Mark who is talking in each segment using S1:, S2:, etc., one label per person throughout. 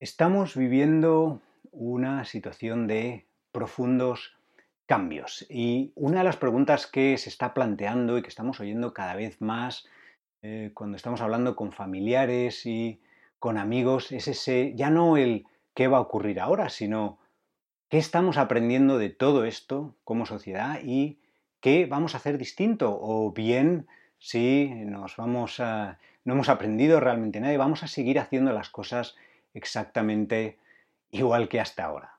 S1: Estamos viviendo una situación de profundos cambios y una de las preguntas que se está planteando y que estamos oyendo cada vez más eh, cuando estamos hablando con familiares y con amigos es ese, ya no el qué va a ocurrir ahora, sino qué estamos aprendiendo de todo esto como sociedad y qué vamos a hacer distinto o bien si nos vamos a, no hemos aprendido realmente nada y vamos a seguir haciendo las cosas exactamente igual que hasta ahora.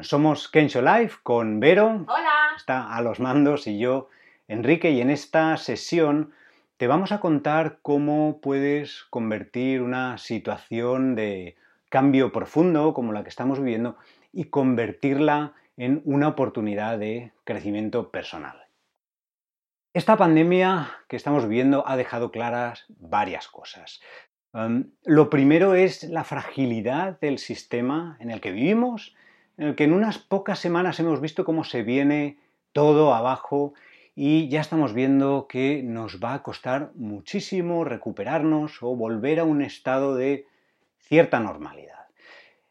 S1: Somos Kensho Life con Vero.
S2: Hola.
S1: Está a los mandos y yo, Enrique, y en esta sesión te vamos a contar cómo puedes convertir una situación de cambio profundo como la que estamos viviendo y convertirla en una oportunidad de crecimiento personal. Esta pandemia que estamos viviendo ha dejado claras varias cosas lo primero es la fragilidad del sistema en el que vivimos, en el que en unas pocas semanas hemos visto cómo se viene todo abajo y ya estamos viendo que nos va a costar muchísimo recuperarnos o volver a un estado de cierta normalidad.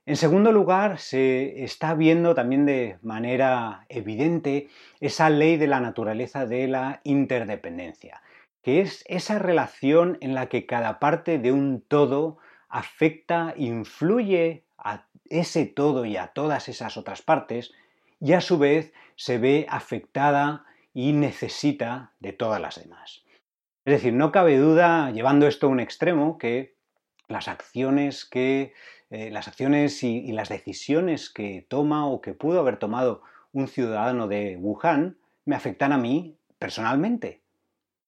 S1: En segundo lugar, se está viendo también de manera evidente esa ley de la naturaleza de la interdependencia que es esa relación en la que cada parte de un todo afecta, influye a ese todo y a todas esas otras partes, y a su vez se ve afectada y necesita de todas las demás. Es decir, no cabe duda, llevando esto a un extremo, que las acciones que eh, las acciones y las decisiones que toma o que pudo haber tomado un ciudadano de Wuhan me afectan a mí personalmente.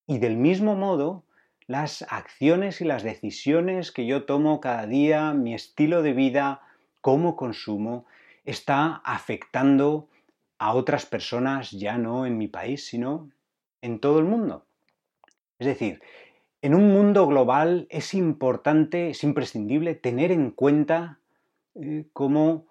S1: Y del mismo modo, las acciones y las decisiones que yo tomo cada día, mi estilo de vida, cómo consumo, está afectando a otras personas ya no en mi país, sino en todo el mundo. Es decir, en un mundo global es importante, es imprescindible tener en cuenta eh, cómo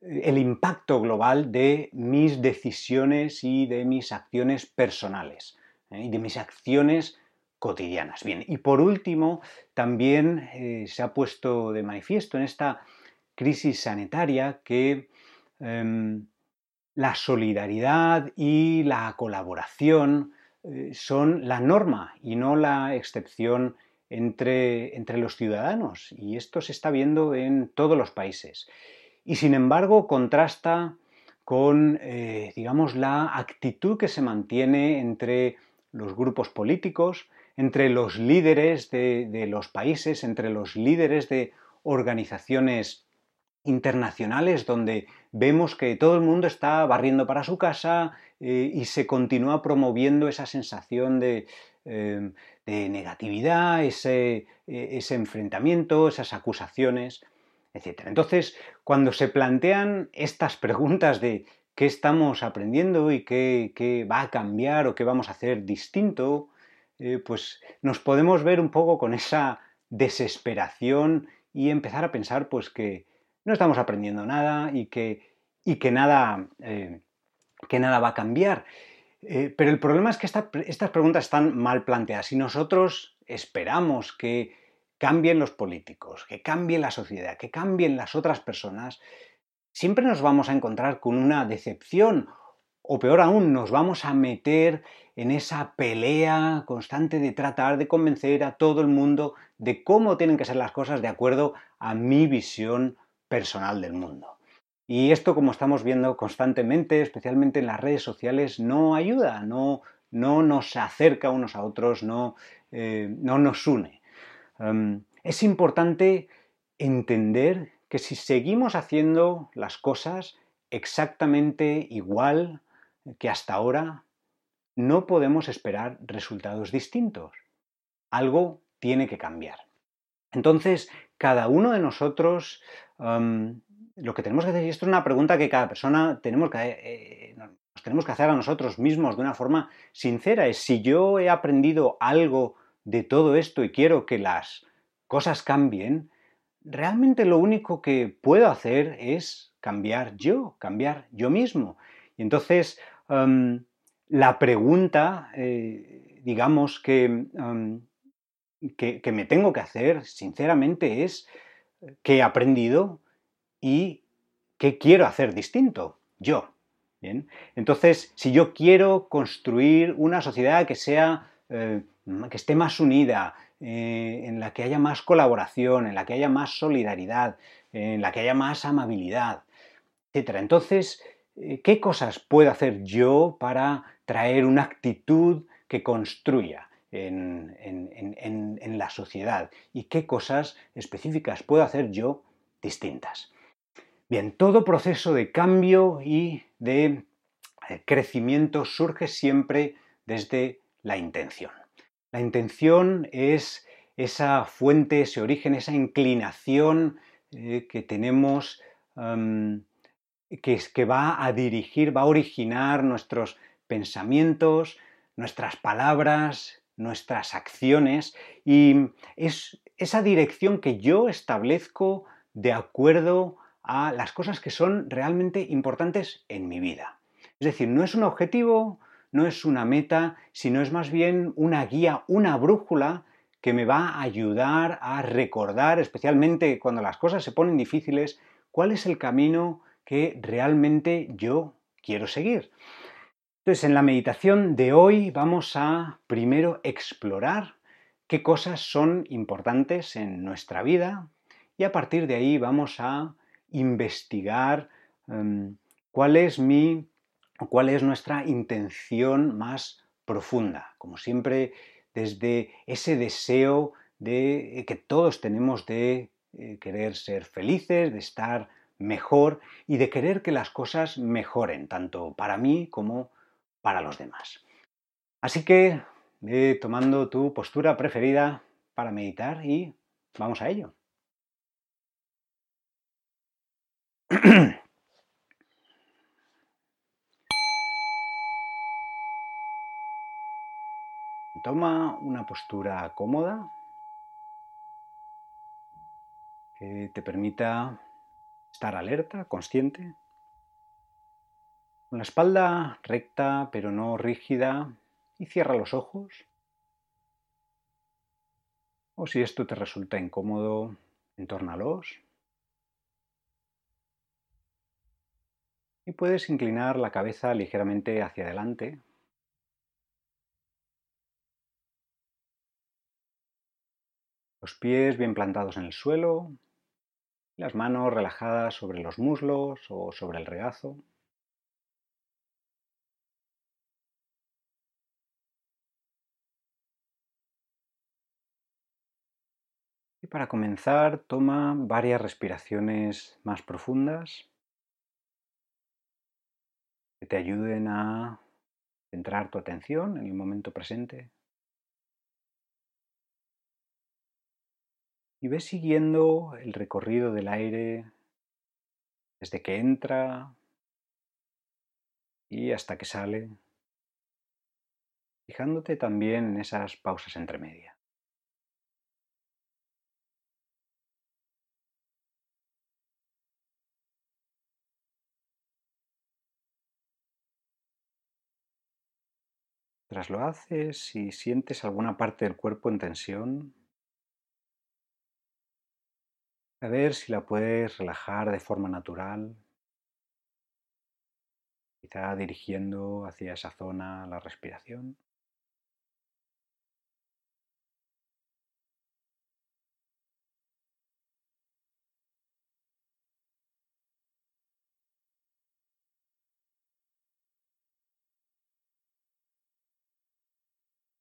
S1: eh, el impacto global de mis decisiones y de mis acciones personales. ¿Eh? y de mis acciones cotidianas. Bien, y por último, también eh, se ha puesto de manifiesto en esta crisis sanitaria que em, la solidaridad y la colaboración eh, son la norma y no la excepción entre, entre, los ciudadanos. Y esto se está viendo en todos los países. Y sin embargo, contrasta con, digamos, la actitud que se mantiene entre los grupos políticos, entre los líderes de, los países, entre los líderes de organizaciones internacionales donde vemos que todo el mundo está barriendo para su casa eh, y se continúa promoviendo esa sensación de, eh, negatividad, ese, e, ese, enfrentamiento, esas acusaciones, etc. Entonces, cuando se plantean estas preguntas de qué estamos aprendiendo y qué, va a cambiar o qué vamos a hacer distinto, eh, pues nos podemos ver un poco con esa desesperación y empezar a pensar pues que no estamos aprendiendo nada y que, y que, nada, eh, que nada va a cambiar. Eh, pero el problema es que estas preguntas están mal planteadas. Si nosotros esperamos que cambien los políticos, que cambie la sociedad, que cambien las otras personas, siempre nos vamos a encontrar con una decepción o peor aún, nos vamos a meter en esa pelea constante de tratar de convencer a todo el mundo de cómo tienen que ser las cosas de acuerdo a mi visión personal del mundo. Y esto, como estamos viendo constantemente, especialmente en las redes sociales, no ayuda, no, no nos acerca unos a otros, no, eh, no nos une. Em, es importante entender que si seguimos haciendo las cosas exactamente igual que hasta ahora, no podemos esperar resultados distintos. Algo tiene que cambiar. Entonces, cada uno de nosotros, lo que tenemos que hacer, y esto es una pregunta que cada persona tenemos que, eh, nos tenemos que hacer a nosotros mismos de una forma sincera, es si yo he aprendido algo de todo esto y quiero que las cosas cambien, realmente lo único que puedo hacer es cambiar yo, cambiar yo mismo. Y entonces, em, la pregunta, eh, digamos, em, que, que, me tengo que hacer, sinceramente, es qué he aprendido y qué quiero hacer distinto, yo. Bien. Entonces, si yo quiero construir una sociedad que sea, eh, que esté más unida, eh, en la que haya más colaboración, en la que haya más solidaridad, en la que haya más amabilidad, etc. Entonces, eh, ¿qué cosas puedo hacer yo para traer una actitud que construya? En, la sociedad y qué cosas específicas puedo hacer yo distintas. Bien, todo proceso de cambio y de eh, crecimiento surge siempre desde la intención. La intención es esa fuente, ese origen, esa inclinación eh, que tenemos que, que va a dirigir, va a originar nuestros pensamientos, nuestras palabras, nuestras acciones y es esa dirección que yo establezco de acuerdo a las cosas que son realmente importantes en mi vida. Es decir, no es un objetivo, no es una meta, sino es más bien una guía, una brújula que me va a ayudar a recordar, especialmente cuando las cosas se ponen difíciles, cuál es el camino que realmente yo quiero seguir. Entonces, en la meditación de hoy vamos a primero explorar qué cosas son importantes en nuestra vida y a partir de ahí vamos a investigar em, cuál es mi cuál es nuestra intención más profunda, como siempre desde ese deseo de que todos tenemos de eh, querer ser felices, de estar mejor y de querer que las cosas mejoren, tanto para mí como para los demás. Así que tomando tu postura preferida para meditar y vamos a ello. Toma una postura cómoda que te permita estar alerta, consciente, con la espalda recta pero no rígida y cierra los ojos. O si esto te resulta incómodo, entórnalos. Y puedes inclinar la cabeza ligeramente hacia adelante. Los pies bien plantados en el suelo, las manos relajadas sobre los muslos o sobre el regazo. Y para comenzar, toma varias respiraciones más profundas que te ayuden a centrar tu atención en el momento presente. Y ves siguiendo el recorrido del aire desde que entra y hasta que sale, fijándote también en esas pausas entre media. Tras lo haces, si sientes alguna parte del cuerpo en tensión, A ver si la puedes relajar de forma natural, quizá dirigiendo hacia esa zona la respiración.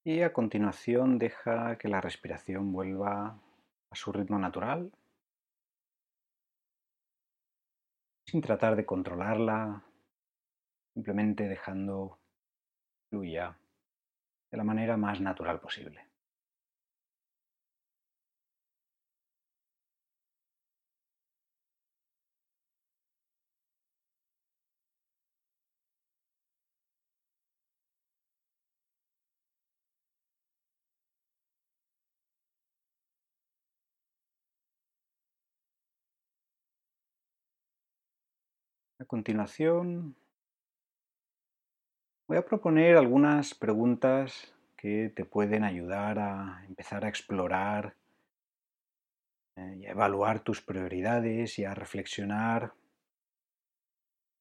S1: Y a continuación deja que la respiración vuelva a su ritmo natural. Sin tratar de controlarla, simplemente dejando fluya de la manera más natural posible. Continuación, voy a proponer algunas preguntas que te pueden ayudar a empezar a explorar eh, y a evaluar tus prioridades y a reflexionar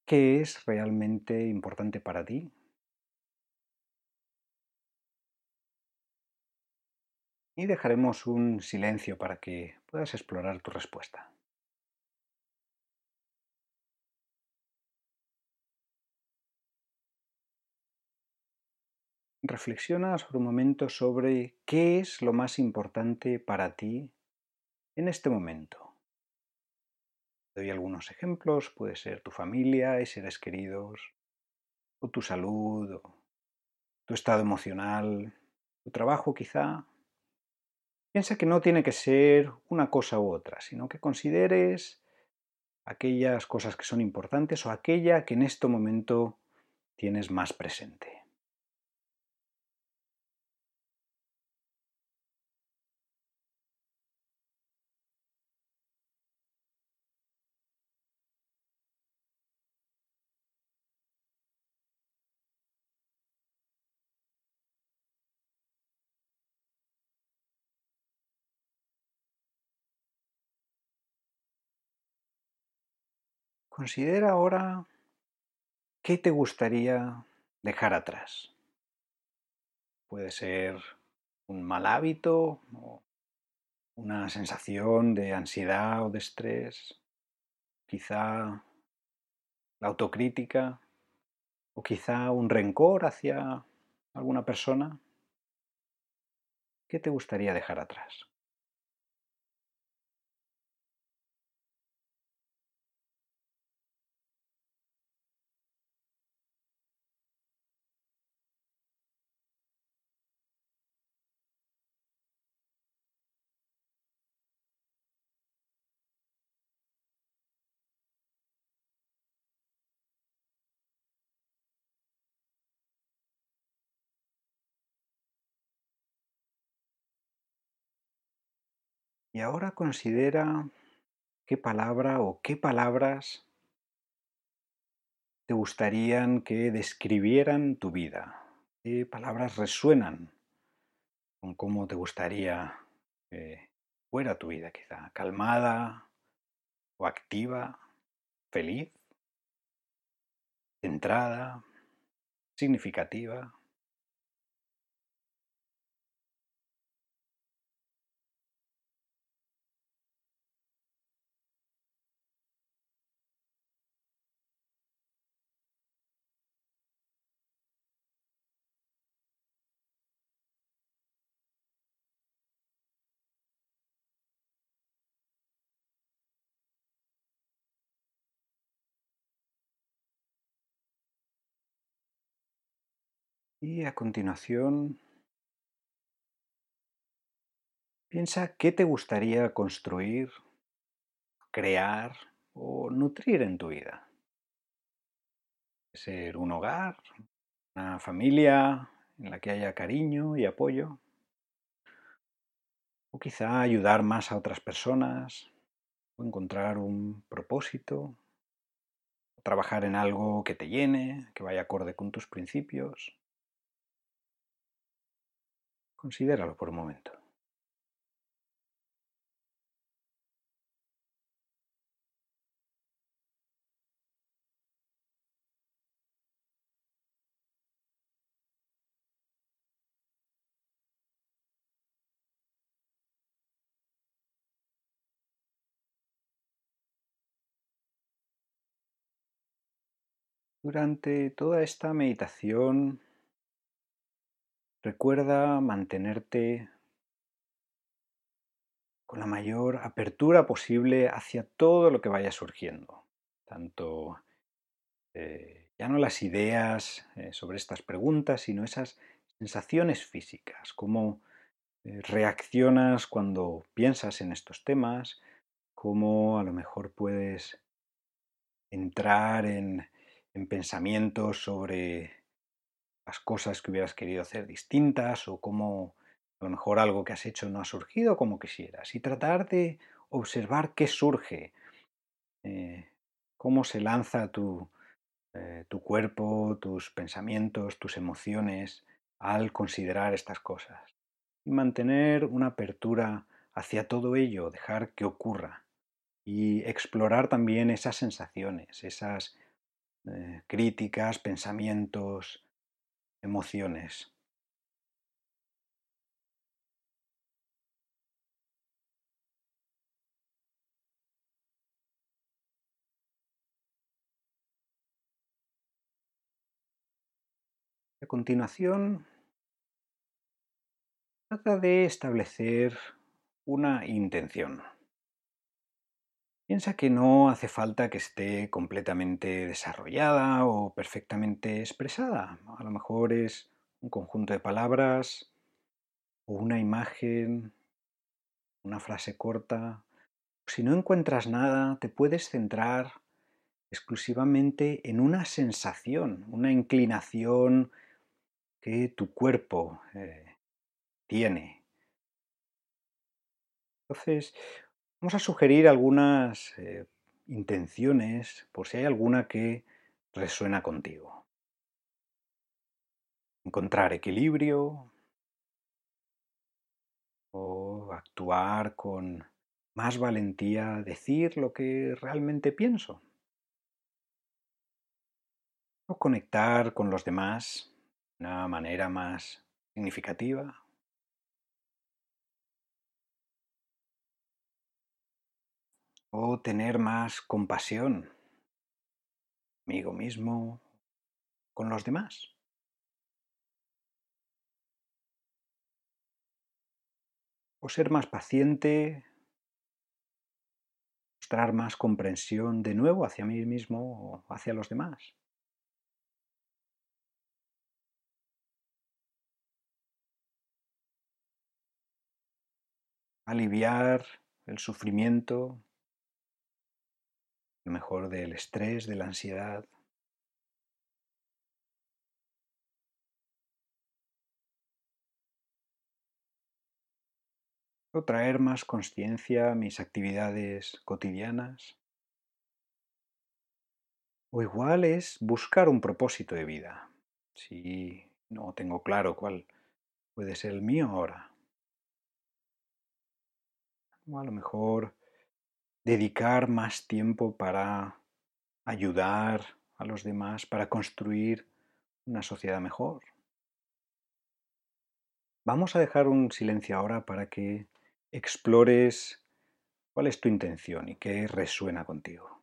S1: qué es realmente importante para ti. Y dejaremos un silencio para que puedas explorar tu respuesta. Reflexiona sobre un momento sobre qué es lo más importante para ti en este momento. Doy algunos ejemplos, puede ser tu familia y seres queridos, o tu salud, o tu estado emocional, tu trabajo quizá. Piensa que no tiene que ser una cosa u otra, sino que consideres aquellas cosas que son importantes o aquella que en este momento tienes más presente. Considera ahora qué te gustaría dejar atrás. Puede ser un mal hábito o una sensación de ansiedad o de estrés, quizá la autocrítica o quizá un rencor hacia alguna persona. ¿Qué te gustaría dejar atrás? Y ahora considera qué palabra o qué palabras te gustarían que describieran tu vida. ¿Qué palabras resuenan con cómo te gustaría que fuera tu vida quizá? ¿Calmada o activa? ¿Feliz? ¿Centrada? ¿Significativa? Y a continuación, piensa qué te gustaría construir, crear o nutrir en tu vida. Ser un hogar, una familia en la que haya cariño y apoyo. O quizá ayudar más a otras personas, o encontrar un propósito, trabajar en algo que te llene, que vaya acorde con tus principios. Considéralo por un momento. Durante toda esta meditación Recuerda mantenerte con la mayor apertura posible hacia todo lo que vaya surgiendo, tanto eh, ya no las ideas eh, sobre estas preguntas, sino esas sensaciones físicas, cómo eh, reaccionas cuando piensas en estos temas, cómo a lo mejor puedes entrar en pensamientos sobre cosas que hubieras querido hacer distintas o cómo a lo mejor algo que has hecho no ha surgido como quisieras y tratar de observar qué surge, eh, cómo se lanza tu, eh, tu cuerpo, tus pensamientos, tus emociones al considerar estas cosas y mantener una apertura hacia todo ello, dejar que ocurra y explorar también esas sensaciones, esas eh, críticas, pensamientos, emociones. A continuación, trata de establecer una intención. Piensa que no hace falta que esté completamente desarrollada o perfectamente expresada. A lo mejor es un conjunto de palabras o una imagen, una frase corta. Si no encuentras nada, te puedes centrar exclusivamente en una sensación, una inclinación que tu cuerpo eh, tiene. Entonces, vamos a sugerir algunas eh, intenciones por si hay alguna que resuena contigo. Encontrar equilibrio o actuar con más valentía, decir lo que realmente pienso. O conectar con los demás una manera más significativa. O tener más compasión conmigo mismo, con los demás. O ser más paciente, mostrar más comprensión de nuevo hacia mí mismo o hacia los demás. aliviar el sufrimiento, lo mejor del estrés, de la ansiedad. O traer más conciencia a mis actividades cotidianas. O igual es buscar un propósito de vida. Si no tengo claro cuál puede ser el mío ahora a lo mejor dedicar más tiempo para ayudar a los demás, para construir una sociedad mejor. Vamos a dejar un silencio ahora para que explores cuál es tu intención y qué resuena contigo.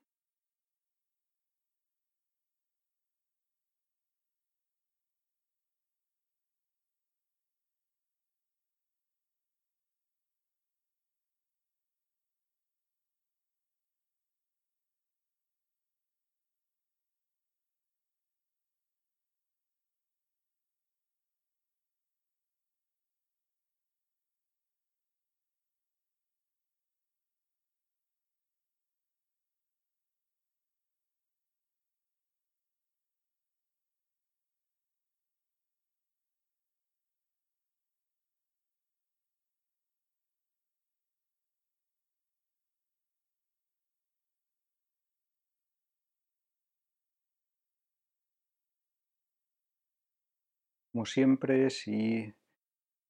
S1: Como siempre, si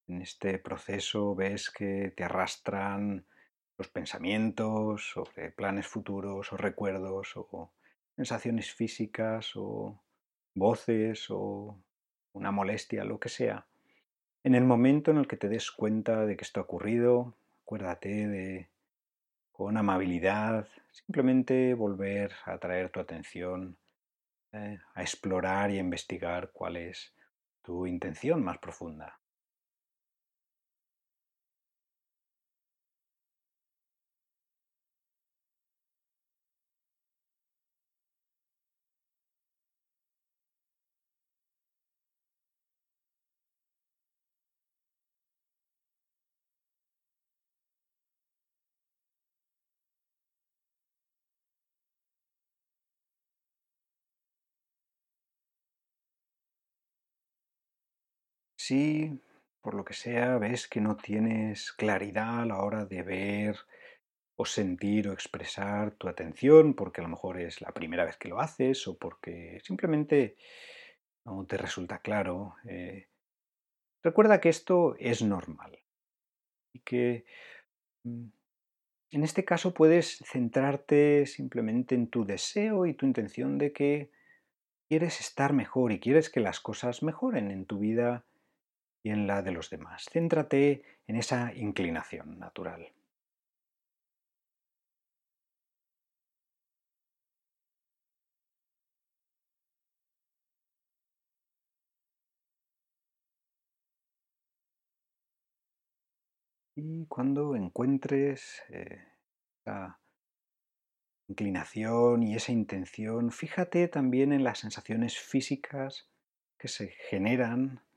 S1: en este proceso ves que te arrastran los pensamientos sobre planes futuros o recuerdos o sensaciones físicas o voces o una molestia, lo que sea, en el momento en el que te des cuenta de que esto ha ocurrido, acuérdate de, con amabilidad, simplemente volver a traer tu atención eh, a explorar y a investigar cuál es tu intención más profunda. Si por lo que sea ves que no tienes claridad a la hora de ver o sentir o expresar tu atención, porque a lo mejor es la primera vez que lo haces o porque simplemente no te resulta claro, eh, recuerda que esto es normal y que Mm, en este caso puedes centrarte simplemente en tu deseo y tu intención de que quieres estar mejor y quieres que las cosas mejoren en tu vida y en la de los demás. Céntrate en esa inclinación natural. Y cuando encuentres eh, esa inclinación y esa intención, fíjate también en las sensaciones físicas que se generan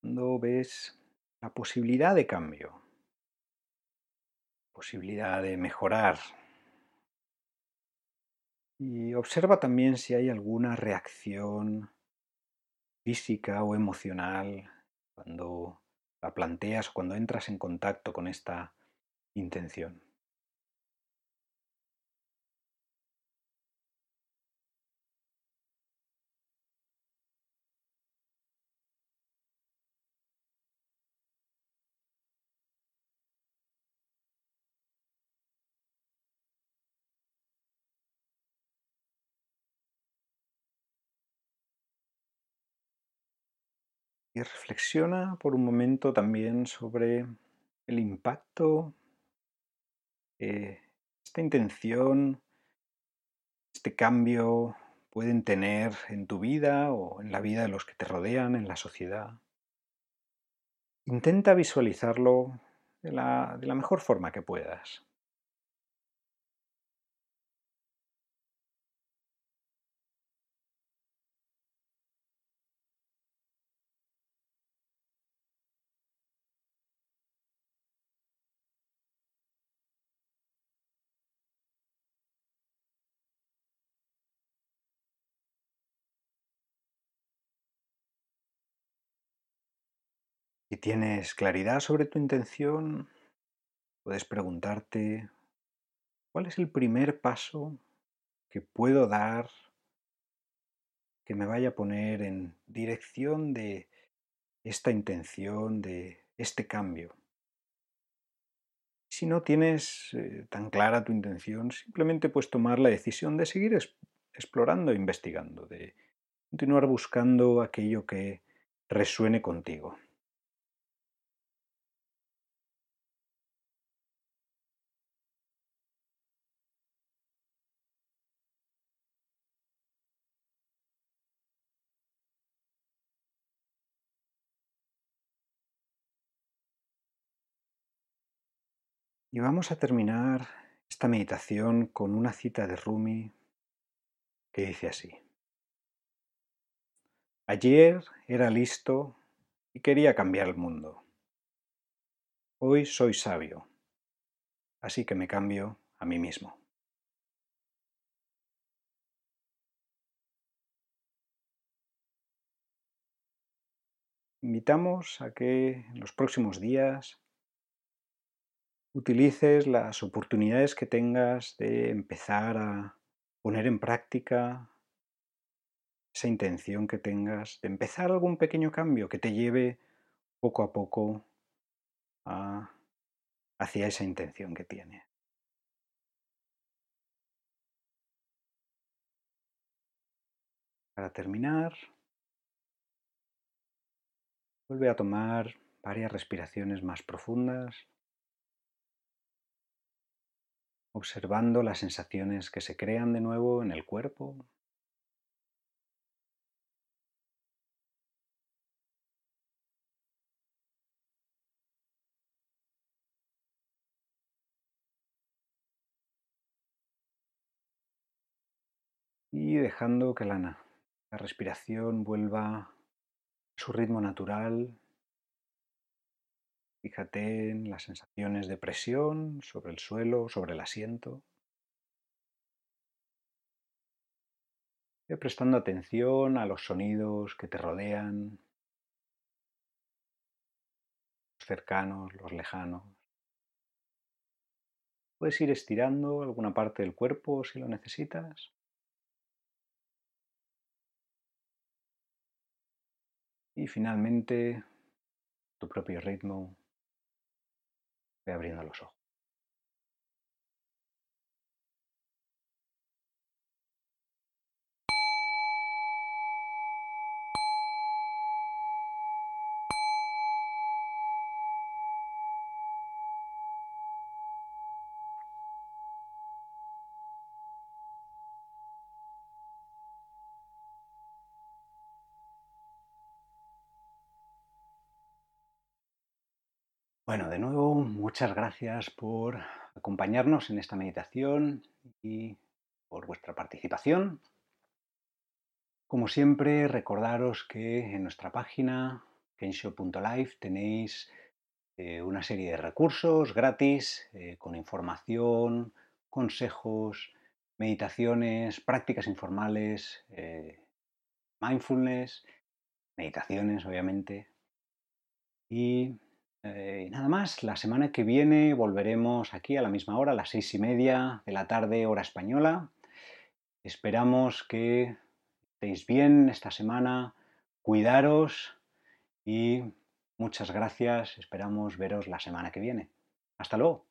S1: cuando ves la posibilidad de cambio, posibilidad de mejorar. Y observa también si hay alguna reacción física o emocional cuando la planteas o cuando entras en contacto con esta intención. Reflexiona por un momento también sobre el impacto que esta intención, este cambio pueden tener en tu vida o en la vida de los que te rodean, en la sociedad. Intenta visualizarlo de la mejor forma que puedas. Si tienes claridad sobre tu intención, puedes preguntarte, ¿cuál es el primer paso que puedo dar que me vaya a poner en dirección de esta intención, de este cambio? Si no tienes eh, tan clara tu intención, simplemente puedes tomar la decisión de seguir explorando, investigando, de continuar buscando aquello que resuene contigo. Y vamos a terminar esta meditación con una cita de Rumi que dice así. Ayer era listo y quería cambiar el mundo. Hoy soy sabio, así que me cambio a mí mismo. Invitamos a que en los próximos días utilices las oportunidades que tengas de empezar a poner en práctica esa intención que tengas, de empezar algún pequeño cambio que te lleve poco a poco hacia esa intención que tienes. Para terminar, vuelve a tomar varias respiraciones más profundas observando las sensaciones que se crean de nuevo en el cuerpo. Y dejando que la, la respiración vuelva a su ritmo natural, Fíjate en las sensaciones de presión sobre el suelo, sobre el asiento. Ve prestando atención a los sonidos que te rodean, los cercanos, los lejanos. Puedes ir estirando alguna parte del cuerpo si lo necesitas. Y finalmente, tu propio ritmo, abriendo los ojos. Bueno, de nuevo, muchas gracias por acompañarnos en esta meditación y por vuestra participación. Como siempre, recordaros que en nuestra página kensho.life tenéis eh, una serie de recursos gratis eh, con información, consejos, meditaciones, prácticas informales, eh, mindfulness, meditaciones, obviamente. Y nada más, la semana que viene volveremos aquí a la misma hora, a las seis y media de la tarde, hora española. Esperamos que estéis bien esta semana, cuidaros y muchas gracias. Esperamos veros la semana que viene. Hasta luego.